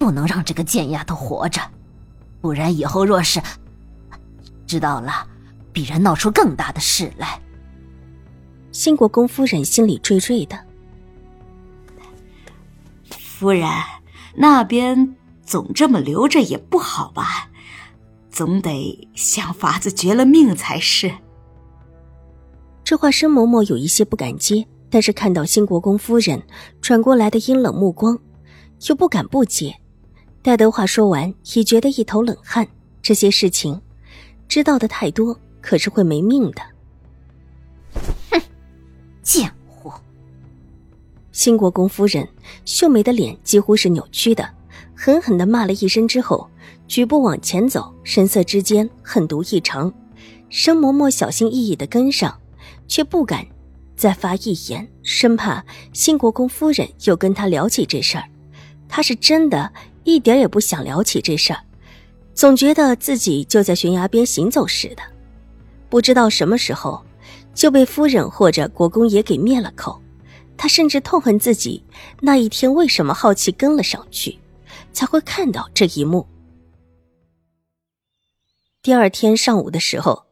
不能让这个贱丫头活着，不然以后若是知道了，必然闹出更大的事来。兴国公夫人心里惴惴的。夫人那边总这么留着也不好吧？总得想法子绝了命才是。这话申嬷嬷有一些不敢接，但是看到兴国公夫人转过来的阴冷目光，又不敢不接。戴德华说完，也觉得一头冷汗。这些事情，知道的太多，可是会没命的。哼，贱货！新国公夫人秀美的脸几乎是扭曲的，狠狠的骂了一声之后，举步往前走，神色之间狠毒异常。生嬷嬷小心翼翼的跟上，却不敢再发一言，生怕新国公夫人又跟他聊起这事儿。他是真的。一点也不想聊起这事儿，总觉得自己就在悬崖边行走似的，不知道什么时候就被夫人或者国公爷给灭了口。他甚至痛恨自己那一天为什么好奇跟了上去，才会看到这一幕。第二天上午的时候，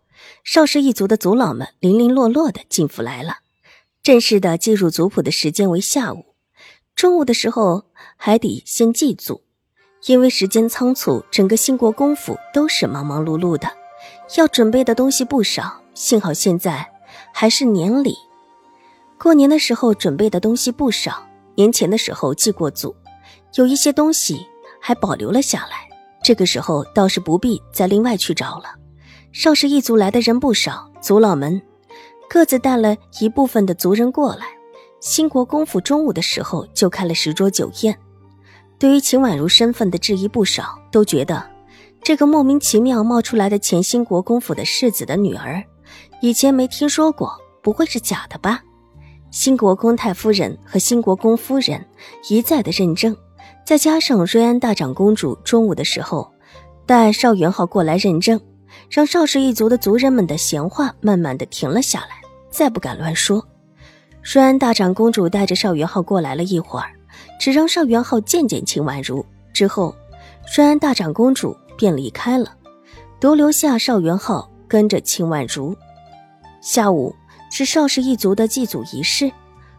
邵氏一族的族老们零零落落的进府来了，正式的进入族谱的时间为下午，中午的时候还得先祭祖。因为时间仓促，整个兴国公府都是忙忙碌碌的，要准备的东西不少。幸好现在还是年里，过年的时候准备的东西不少。年前的时候祭过祖，有一些东西还保留了下来。这个时候倒是不必再另外去找了。邵氏一族来的人不少，族老们各自带了一部分的族人过来。兴国公府中午的时候就开了十桌酒宴。对于秦婉如身份的质疑不少，都觉得这个莫名其妙冒出来的前兴国公府的世子的女儿，以前没听说过，不会是假的吧？兴国公太夫人和兴国公夫人一再的认证，再加上瑞安大长公主中午的时候带邵元浩过来认证，让邵氏一族的族人们的闲话慢慢的停了下来，再不敢乱说。瑞安大长公主带着邵元浩过来了一会儿。只让邵元浩见见秦婉如之后，顺安大长公主便离开了，独留下邵元浩跟着秦婉如。下午是邵氏一族的祭祖仪式，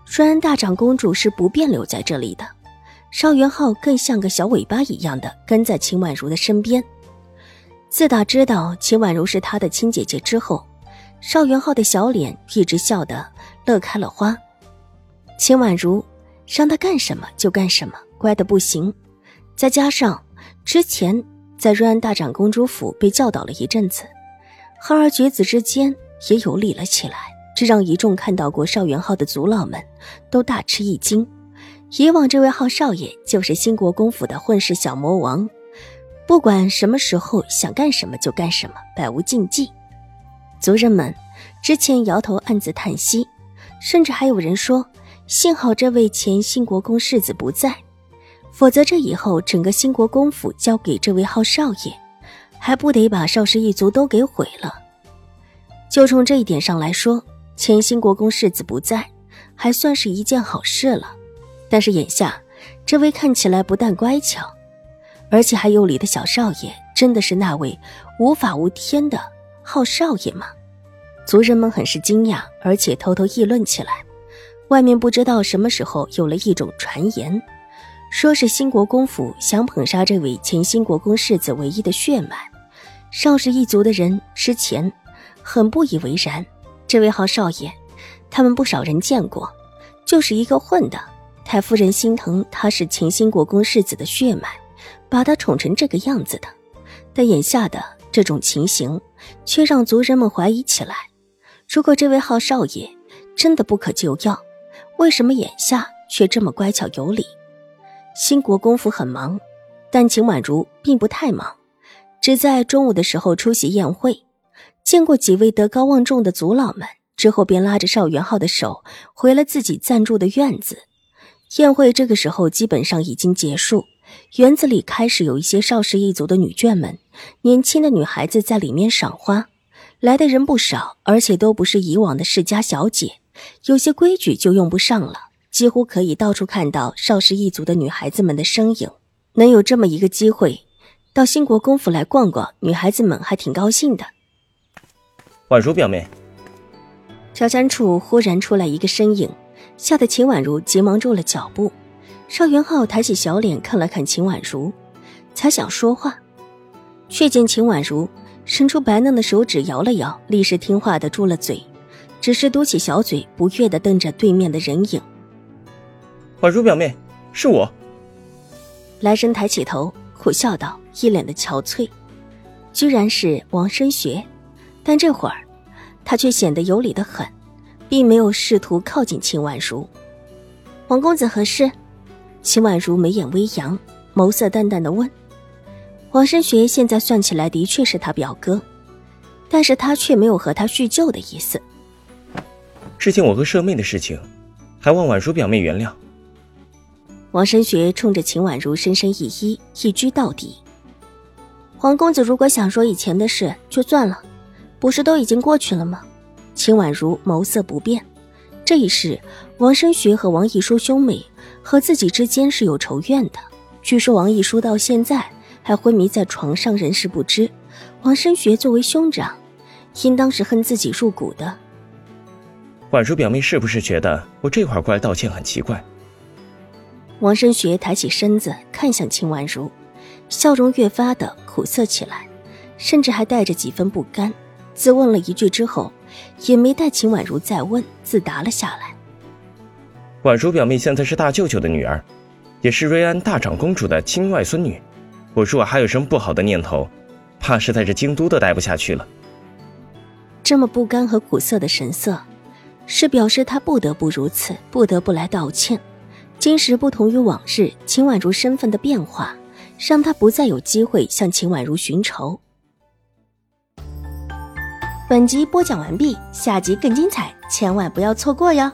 顺安大长公主是不便留在这里的，邵元浩更像个小尾巴一样的跟在秦婉如的身边。自打知道秦婉如是他的亲姐姐之后，邵元浩的小脸一直笑得乐开了花。秦婉如。让他干什么就干什么，乖的不行。再加上之前在瑞安大长公主府被教导了一阵子，浩儿绝子之间也有理了起来，这让一众看到过邵元浩的族老们都大吃一惊。以往这位浩少爷就是兴国公府的混世小魔王，不管什么时候想干什么就干什么，百无禁忌。族人们之前摇头暗自叹息，甚至还有人说。幸好这位前兴国公世子不在，否则这以后整个兴国公府交给这位浩少爷，还不得把邵氏一族都给毁了？就从这一点上来说，前兴国公世子不在，还算是一件好事了。但是眼下，这位看起来不但乖巧，而且还有理的小少爷，真的是那位无法无天的浩少爷吗？族人们很是惊讶，而且偷偷议论起来。外面不知道什么时候有了一种传言，说是兴国公府想捧杀这位前兴国公世子唯一的血脉。邵氏一族的人之前很不以为然，这位好少爷，他们不少人见过，就是一个混的。太夫人心疼他是前兴国公世子的血脉，把他宠成这个样子的。但眼下的这种情形，却让族人们怀疑起来：如果这位好少爷真的不可救药，为什么眼下却这么乖巧有礼？兴国公府很忙，但秦婉如并不太忙，只在中午的时候出席宴会，见过几位德高望重的族老们之后，便拉着邵元浩的手回了自己暂住的院子。宴会这个时候基本上已经结束，园子里开始有一些邵氏一族的女眷们，年轻的女孩子在里面赏花，来的人不少，而且都不是以往的世家小姐，有些规矩就用不上了。几乎可以到处看到邵氏一族的女孩子们的身影，能有这么一个机会，到兴国公府来逛逛，女孩子们还挺高兴的。婉如表妹，小山处忽然出来一个身影，吓得秦婉如急忙住了脚步。邵元浩抬起小脸看了看秦婉如，才想说话，却见秦婉如伸出白嫩的手指摇了摇，立时听话的住了嘴，只是嘟起小嘴，不悦的瞪着对面的人影。婉如表妹，是我。来生抬起头，苦笑道，一脸的憔悴，居然是王深学。但这会儿，他却显得有礼的很，并没有试图靠近秦婉如。王公子何事？秦婉如眉眼微扬，眸色淡淡的问。王深学现在算起来的确是他表哥，但是他却没有和他叙旧的意思。之前我和舍妹的事情，还望婉如表妹原谅。王深学冲着秦婉如深深一揖，一鞠到底。黄公子如果想说以前的事，就算了，不是都已经过去了吗？秦婉如眸色不变。这一世，王深学和王一书兄妹和自己之间是有仇怨的。据说王一书到现在还昏迷在床上，人事不知。王深学作为兄长，应当是恨自己入骨的。婉如表妹是不是觉得我这会儿过来道歉很奇怪？王申学抬起身子看向秦婉如，笑容越发的苦涩起来，甚至还带着几分不甘。自问了一句之后，也没待秦婉如再问，自答了下来。婉如表妹现在是大舅舅的女儿，也是瑞安大长公主的亲外孙女。我如果还有什么不好的念头，怕是在这京都都待不下去了。这么不甘和苦涩的神色，是表示他不得不如此，不得不来道歉。今时不同于往日，秦婉如身份的变化，让他不再有机会向秦婉如寻仇。本集播讲完毕，下集更精彩，千万不要错过哟。